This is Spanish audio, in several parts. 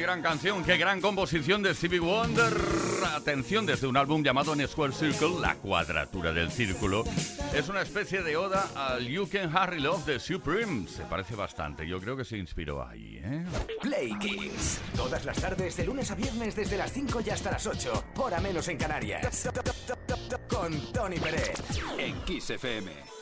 Gran canción, qué gran composición de Stevie Wonder. Atención, desde un álbum llamado In Square Circle, La Cuadratura del Círculo. Es una especie de oda al You Can Harry Love de Supreme. Se parece bastante, yo creo que se inspiró ahí, ¿eh? Play Kiss. Todas las tardes, de lunes a viernes, desde las 5 y hasta las 8. Hora menos en Canarias. Con Tony Pérez. En Kiss FM.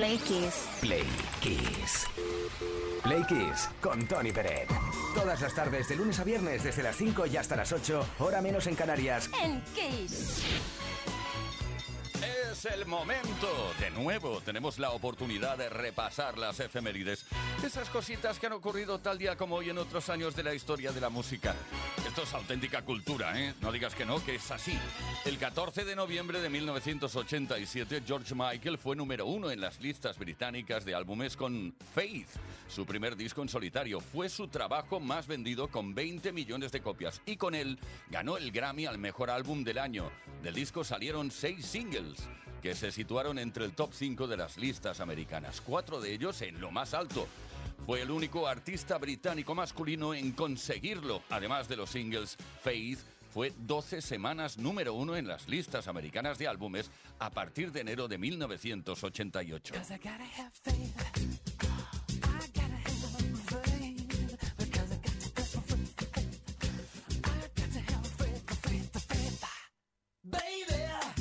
Play Kiss. Play Kiss. Play Kiss con Tony Peret. Todas las tardes, de lunes a viernes, desde las 5 y hasta las 8, hora menos en Canarias. En Kiss. Es el momento. De nuevo, tenemos la oportunidad de repasar las efemérides. Esas cositas que han ocurrido tal día como hoy en otros años de la historia de la música. Esto es auténtica cultura, ¿eh? No digas que no, que es así. El 14 de noviembre de 1987, George Michael fue número uno en las listas británicas de álbumes con Faith. Su primer disco en solitario fue su trabajo más vendido con 20 millones de copias y con él ganó el Grammy al mejor álbum del año. Del disco salieron seis singles que se situaron entre el top 5 de las listas americanas, cuatro de ellos en lo más alto. Fue el único artista británico masculino en conseguirlo. Además de los singles, Faith fue 12 semanas número uno en las listas americanas de álbumes a partir de enero de 1988.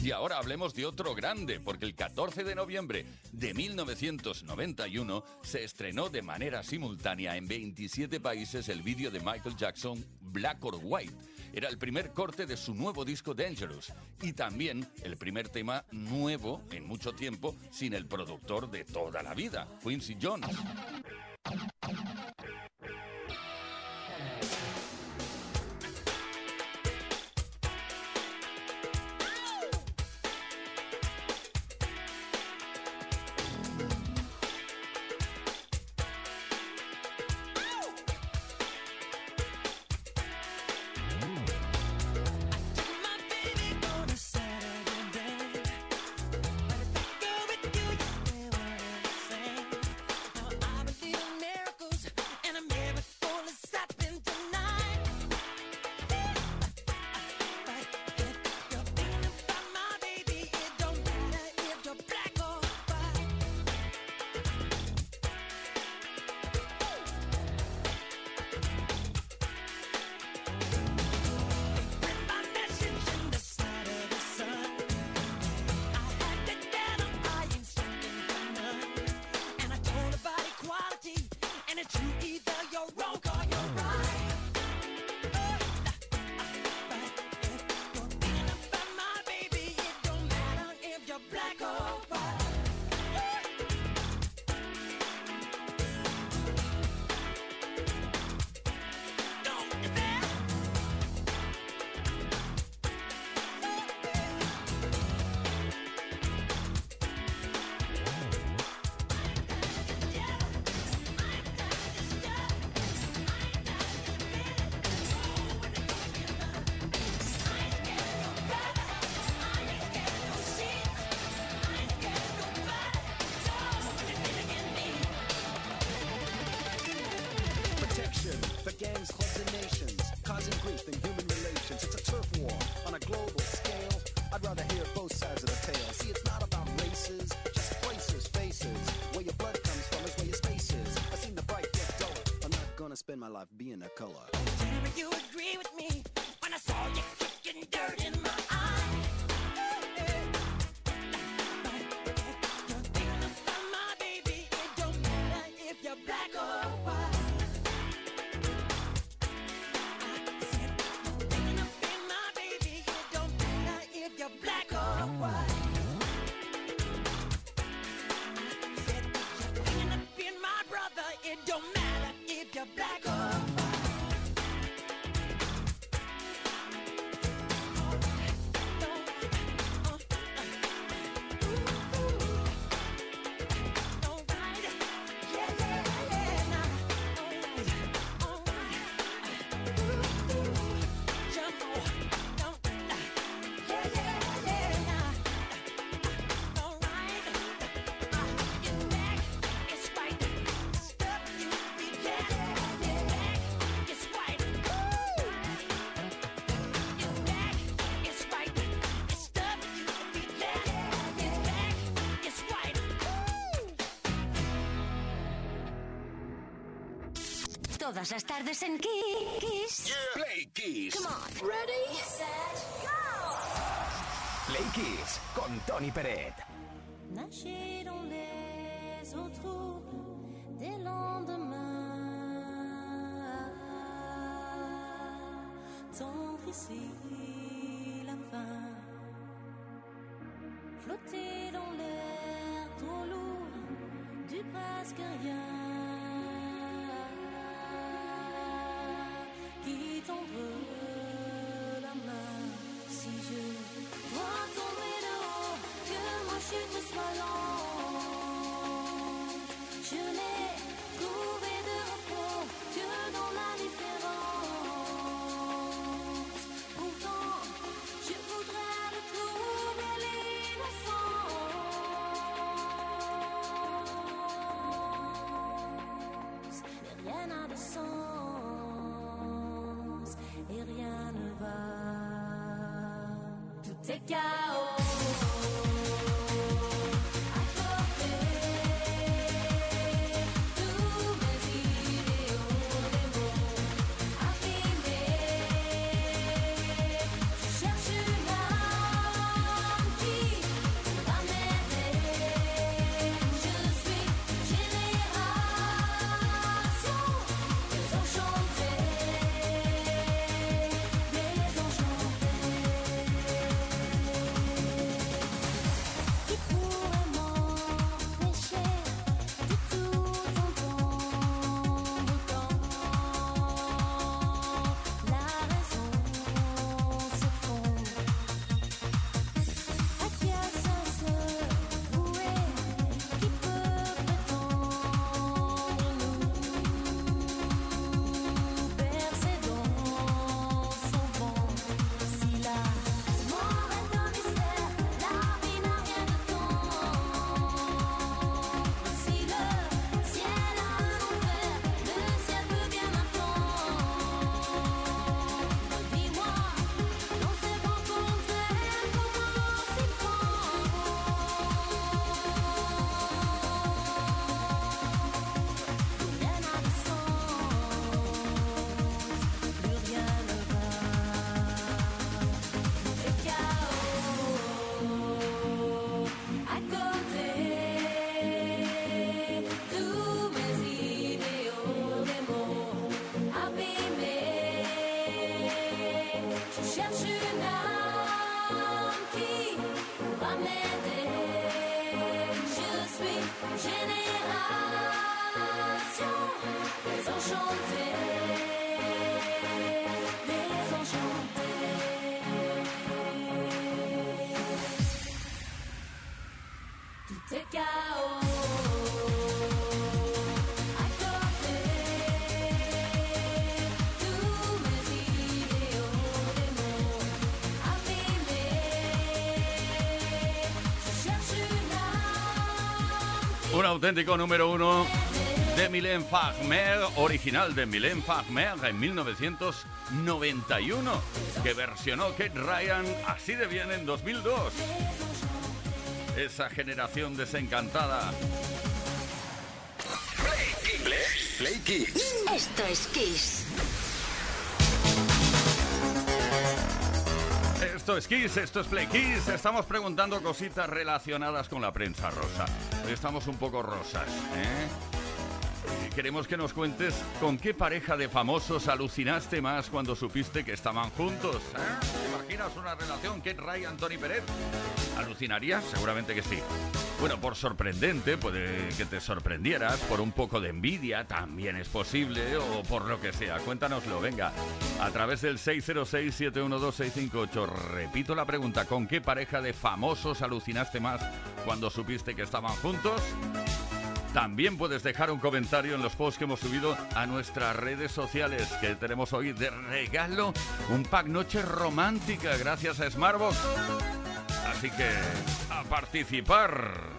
Y ahora hablemos de otro grande, porque el 14 de noviembre de 1991 se estrenó de manera simultánea en 27 países el vídeo de Michael Jackson, Black or White. Era el primer corte de su nuevo disco Dangerous y también el primer tema nuevo en mucho tiempo sin el productor de toda la vida, Quincy Jones. Spend my life being a color. Todas las tardes en Kiss. Play Kiss. Come on. Ready, set, go. Play Kiss con Tony Peret. Now she don't let au trouble des lendemains. Tendre ici la fin, flotter dans l'air trop lourd du presque rien. Qui tendre la main si je dois tomber de haut, que ma chute soit lente. Je take out. Auténtico número uno de Mylène Farmer, original de Mylène Farmer en 1991, que versionó Kate Ryan así de bien en 2002. Esa generación desencantada. Play Kids. Esto es Kiss. Esto es Kiss, esto es Play Kiss. Estamos preguntando cositas relacionadas con la prensa rosa. Estamos un poco rosas, ¿eh? Queremos que nos cuentes con qué pareja de famosos alucinaste más cuando supiste que estaban juntos. ¿eh? ¿Te imaginas una relación Kate Ryan, Tony Pérez? ¿Alucinarías? Seguramente que sí. Bueno, por sorprendente, puede que te sorprendieras, por un poco de envidia, también es posible, o por lo que sea. Cuéntanoslo, venga, a través del 606-712-658. Repito la pregunta, ¿con qué pareja de famosos alucinaste más cuando supiste que estaban juntos? También puedes dejar un comentario en los posts que hemos subido a nuestras redes sociales, que tenemos hoy de regalo un pack noche romántica gracias a Smartbox. Así que a participar.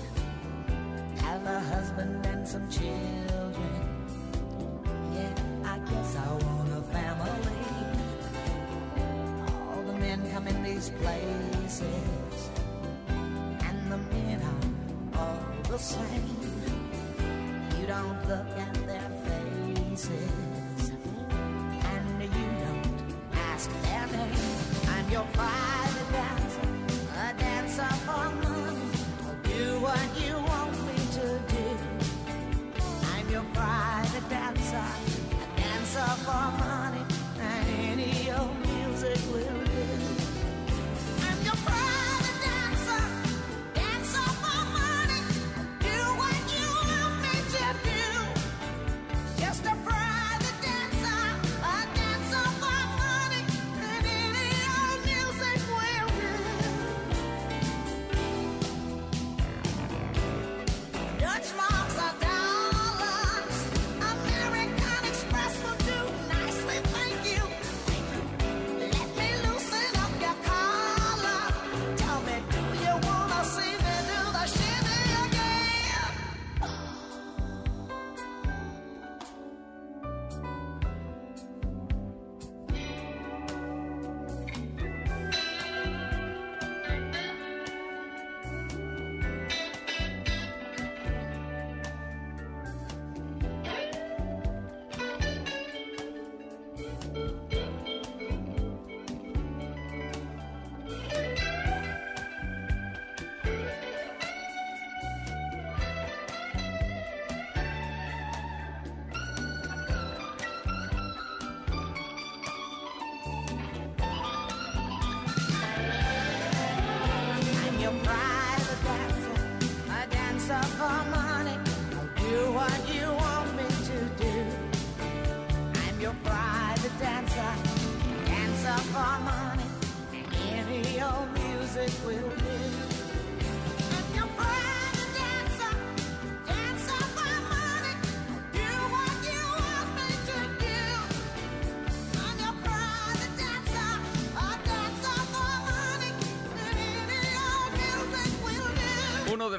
Husband and some children. Yeah, I guess I want a family. All the men come in these places, and the men are all the same.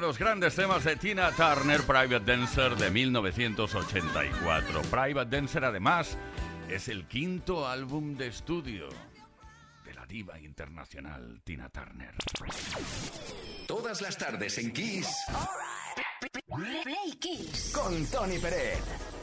Los grandes temas de Tina Turner, Private Dancer de 1984. Private Dancer además es el quinto álbum de estudio de la diva internacional Tina Turner. Todas las tardes en Kiss Play Kiss. con Tony Pérez.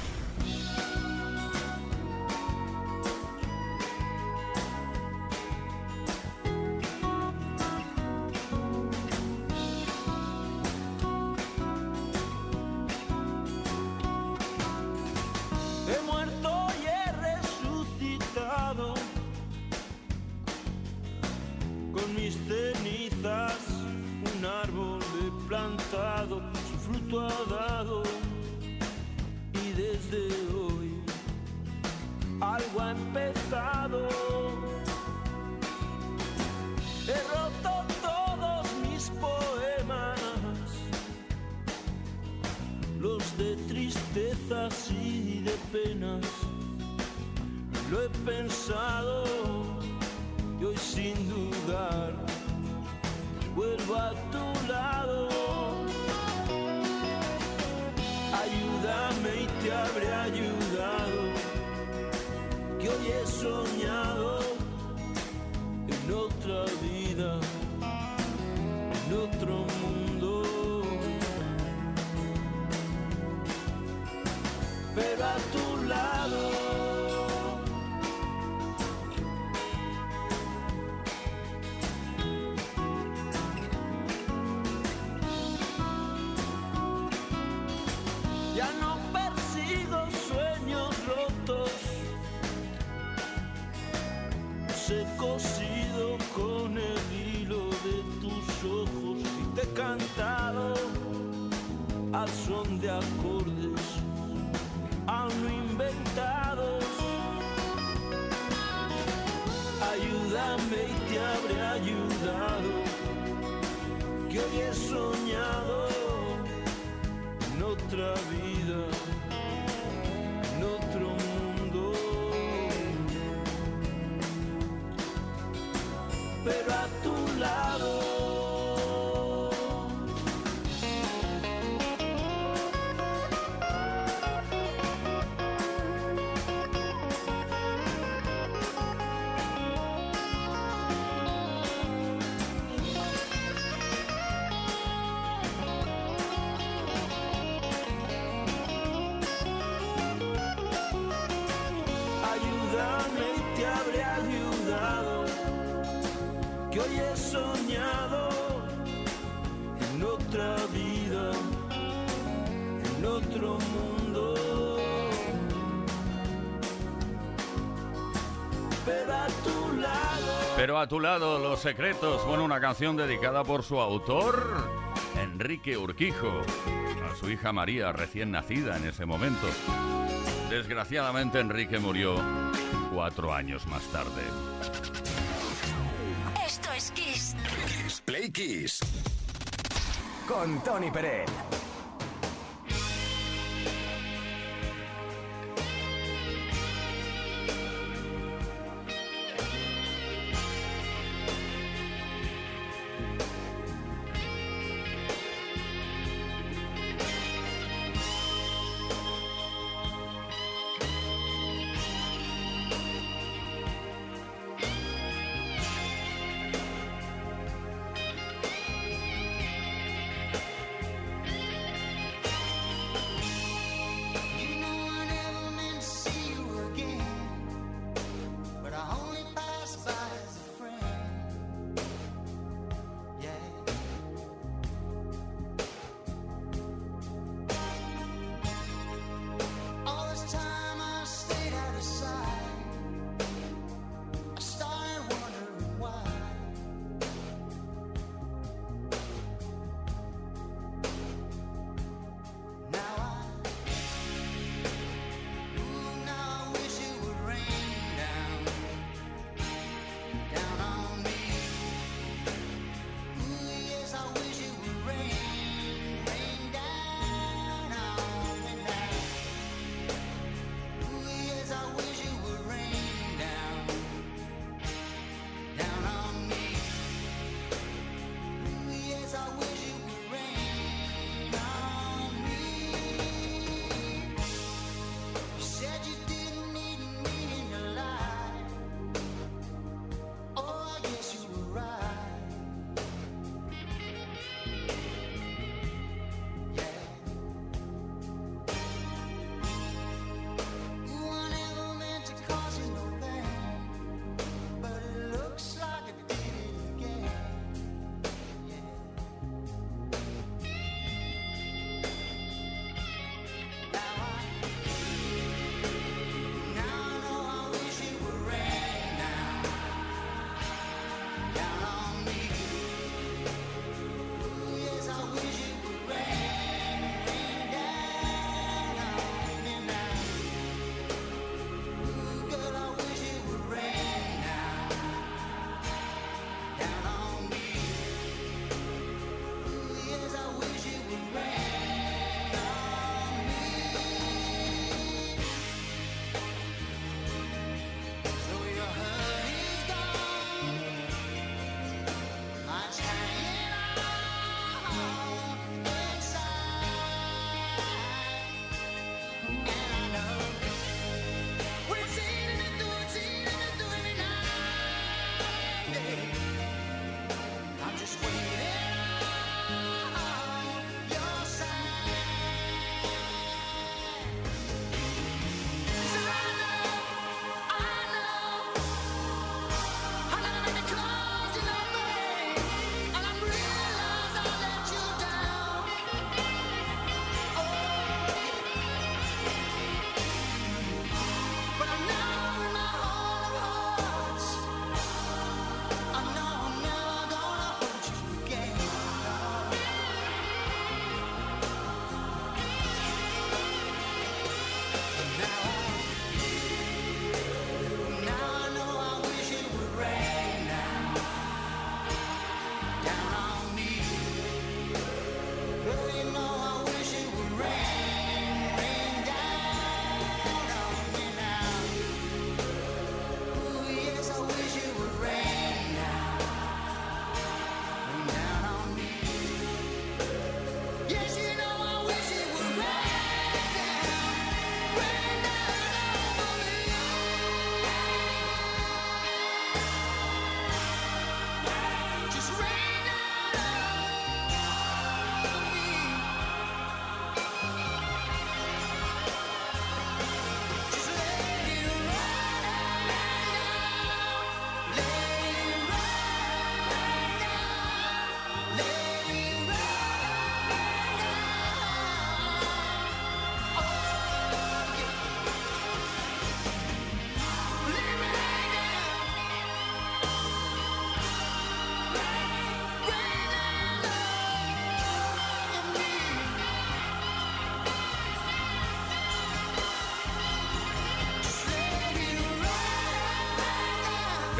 que hoy he soñado. otra vida, en otro mundo. Pero a tu lado. Pero a tu lado, Los Secretos. Bueno, una canción dedicada por su autor, Enrique Urquijo, a su hija María, recién nacida en ese momento. Desgraciadamente, Enrique murió cuatro años más tarde. Esto es Kiss. Play Kiss con Tony Pérez.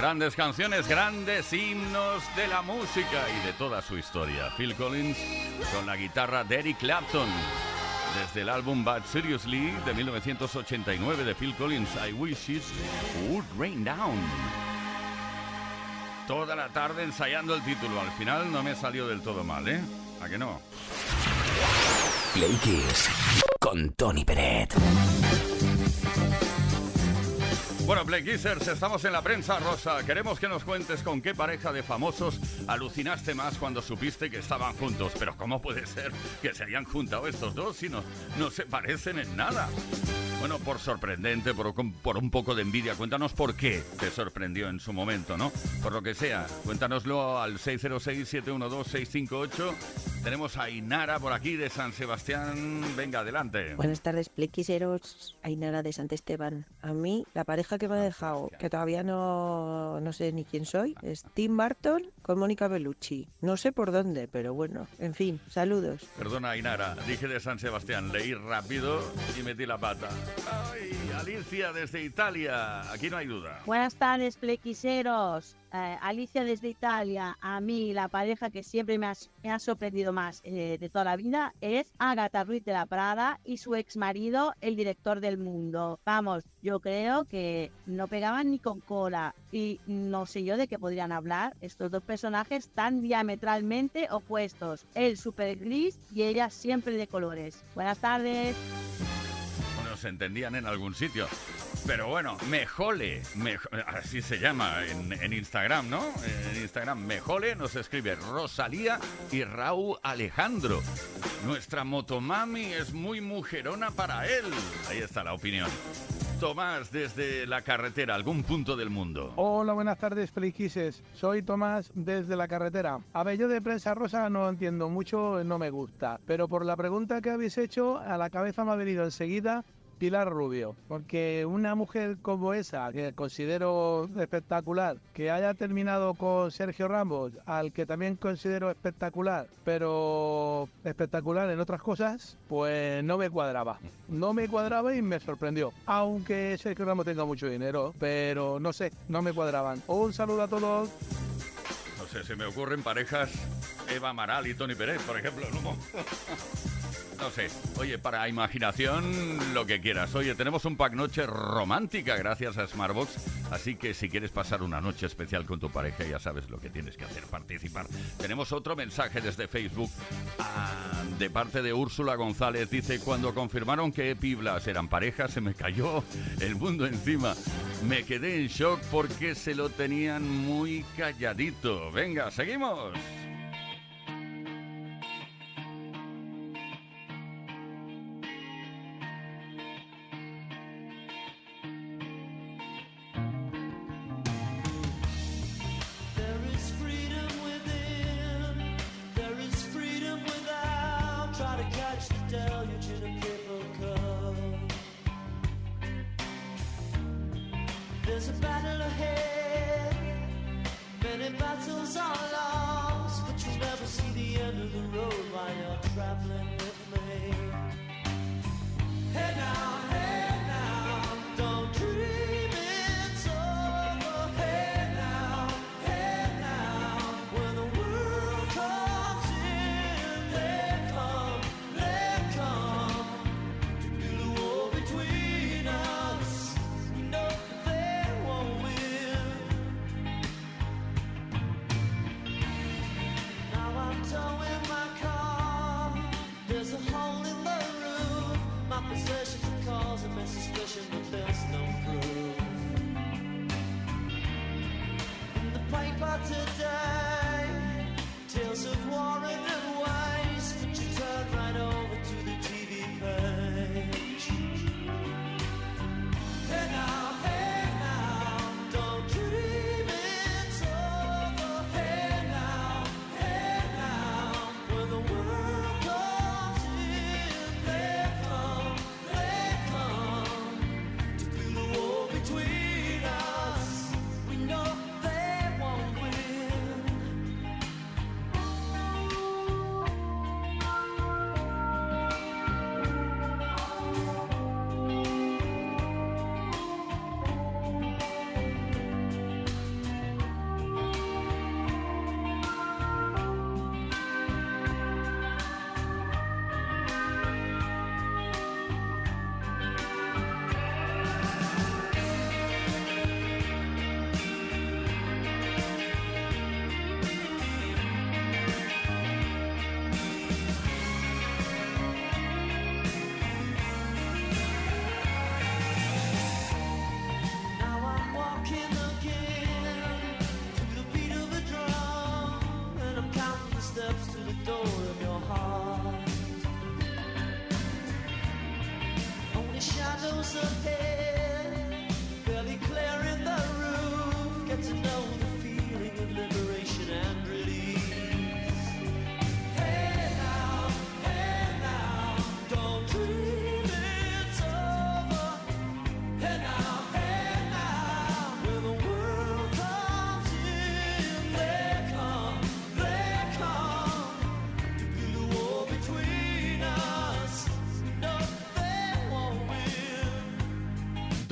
Grandes canciones, grandes himnos de la música y de toda su historia. Phil Collins con la guitarra de Eric Clapton. Desde el álbum Bad Seriously de 1989 de Phil Collins, I Wish It Would Rain Down. Toda la tarde ensayando el título. Al final no me salió del todo mal, ¿eh? ¿A que no? Play con Tony Peret. Bueno, Play Kissers, estamos en la prensa rosa. Queremos que nos cuentes con qué pareja de famosos alucinaste más cuando supiste que estaban juntos. Pero ¿cómo puede ser que se hayan juntado estos dos si no, no se parecen en nada? Bueno, por sorprendente, por, por un poco de envidia, cuéntanos por qué te sorprendió en su momento, ¿no? Por lo que sea, cuéntanoslo al 606-712-658. Tenemos a Inara por aquí de San Sebastián. Venga, adelante. Buenas tardes, plequiseros. Ainara de Sant Esteban. A mí, la pareja que me ha dejado, que todavía no, no sé ni quién soy, es Tim Burton con Mónica Bellucci. No sé por dónde, pero bueno, en fin, saludos. Perdona, Inara, dije de San Sebastián, leí rápido y metí la pata. Ay, Alicia desde Italia, aquí no hay duda. Buenas tardes, plequiseros. Eh, Alicia desde Italia. A mí, la pareja que siempre me ha, sorprendido más eh, de toda la vida es Agatha Ruiz de la Prada y su ex marido, el director del mundo. Vamos, yo creo que no pegaban ni con cola. Y no sé yo de qué podrían hablar estos dos personajes tan diametralmente opuestos. Él súper gris y ella siempre de colores. Buenas tardes. Se entendían en algún sitio. Pero bueno, Mejole, Mejo- así se llama en, en Instagram, ¿no? En Instagram, Mejole nos escribe Rosalía y Raúl Alejandro. Nuestra motomami es muy mujerona para él. Ahí está la opinión. Tomás, desde la carretera, algún punto del mundo. Hola, buenas tardes, Peliquises. Soy Tomás desde la carretera. A ver, yo de prensa rosa no entiendo mucho, no me gusta. Pero por la pregunta que habéis hecho, a la cabeza me ha venido enseguida Pilar Rubio. Porque una mujer como esa, que considero espectacular, que haya terminado con Sergio Ramos, al que también considero espectacular, pero espectacular en otras cosas, pues no me cuadraba. No me cuadraba y me sorprendió. Aunque Sergio Ramos tenga mucho dinero, pero no sé, no me cuadraban. Un saludo a todos. No sé, se me ocurren parejas Eva Amaral y Tony Pérez, por ejemplo. No, No sé. Oye, para imaginación, lo que quieras. Oye, tenemos un pack noche romántica gracias a Smartbox. Así que si quieres pasar una noche especial con tu pareja, ya sabes lo que tienes que hacer, participar. Tenemos otro mensaje desde Facebook ah, de parte de Úrsula González. Dice, cuando confirmaron que Epi y Blas eran pareja, se me cayó el mundo encima. Me quedé en shock porque se lo tenían muy calladito. Venga, seguimos.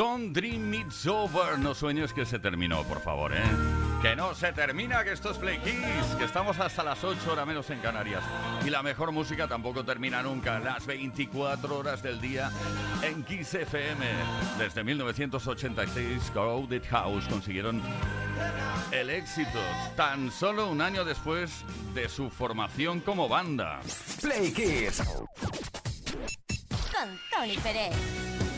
Don't Dream It's Over. No sueñes que se terminó, por favor, ¿eh? Que no se termina, que esto es Play Kiss, que estamos hasta las 8 horas menos en Canarias. Y la mejor música tampoco termina nunca, las 24 horas del día en Kiss FM. Desde 1986, Crowded House consiguieron el éxito tan solo un año después de su formación como banda. Play Kiss. Con Tony Pérez.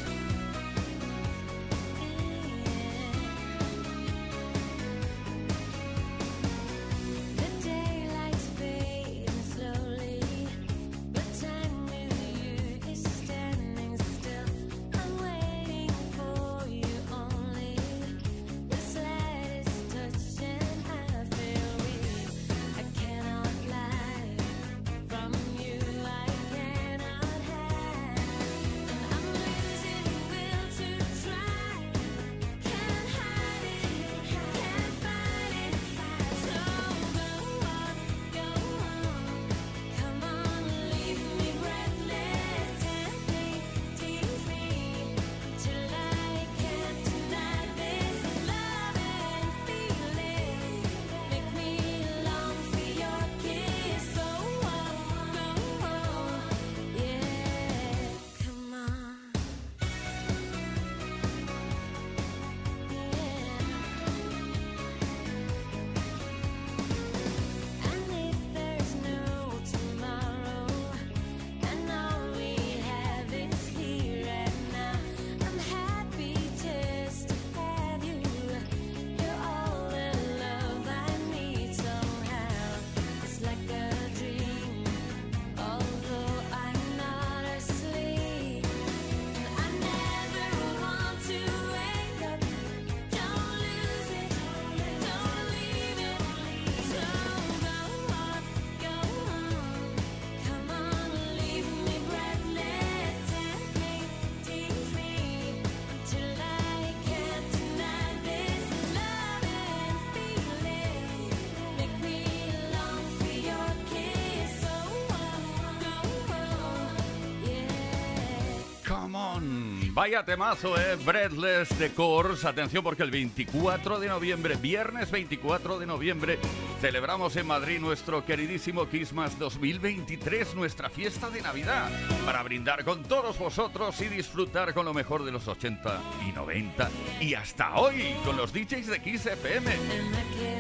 Vaya temazo, eh. Breathless de. Atención porque el 24 de noviembre, viernes 24 de noviembre, celebramos en Madrid nuestro queridísimo Christmas 2023, nuestra fiesta de Navidad, para brindar con todos vosotros y disfrutar con lo mejor de los 80 y 90 y hasta hoy con los DJs de Kiss FM.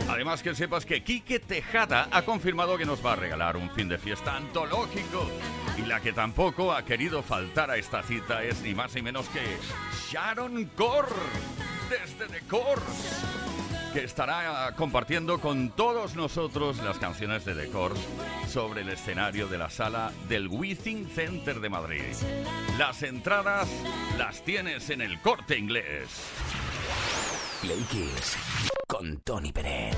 Además que sepas que Quique Tejada ha confirmado que nos va a regalar un fin de fiesta antológico y la que tampoco ha querido faltar a esta cita es ni más ni menos que Sharon Core desde The Course que estará compartiendo con todos nosotros las canciones de Course sobre el escenario de la sala del Withing Center de Madrid. Las entradas las tienes en el corte inglés. Play Kiss con Tony Peret.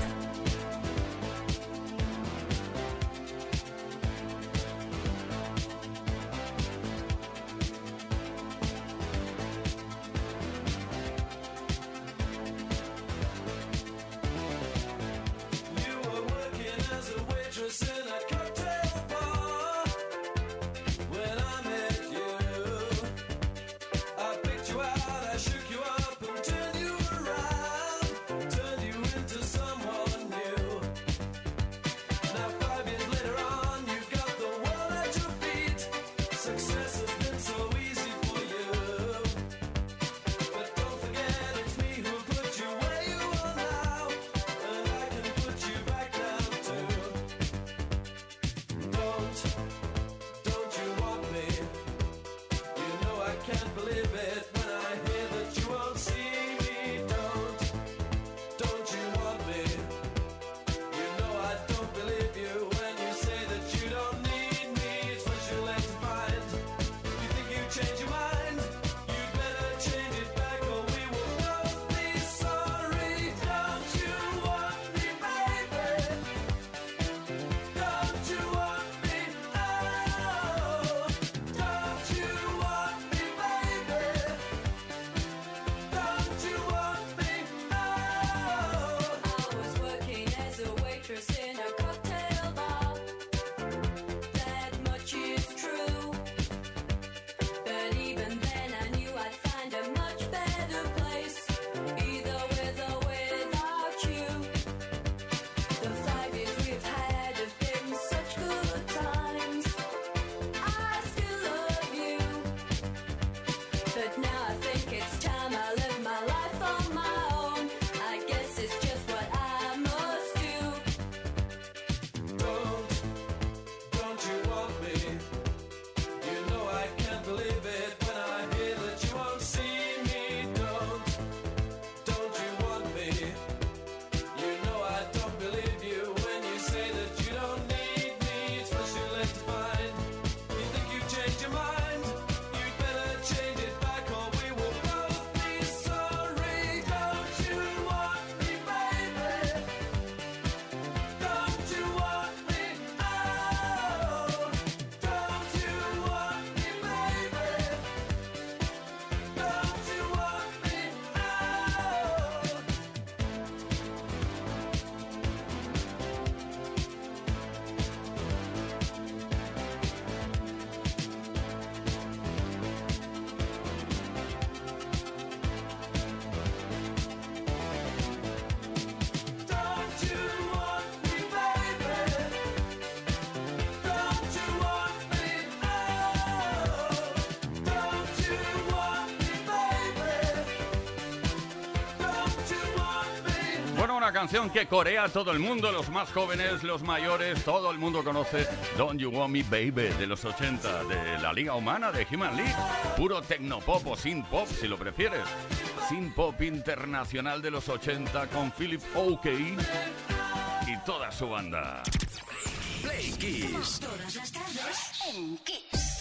Canción que corea todo el mundo, los más jóvenes, los mayores, todo el mundo conoce Don't You Want Me Baby de los 80, de la Liga Humana, de Human League. Puro tecnopop o sin pop, si lo prefieres. Sin pop internacional de los 80 con Philip Oakey y toda su banda. Play. Todas las tardes en Kiss.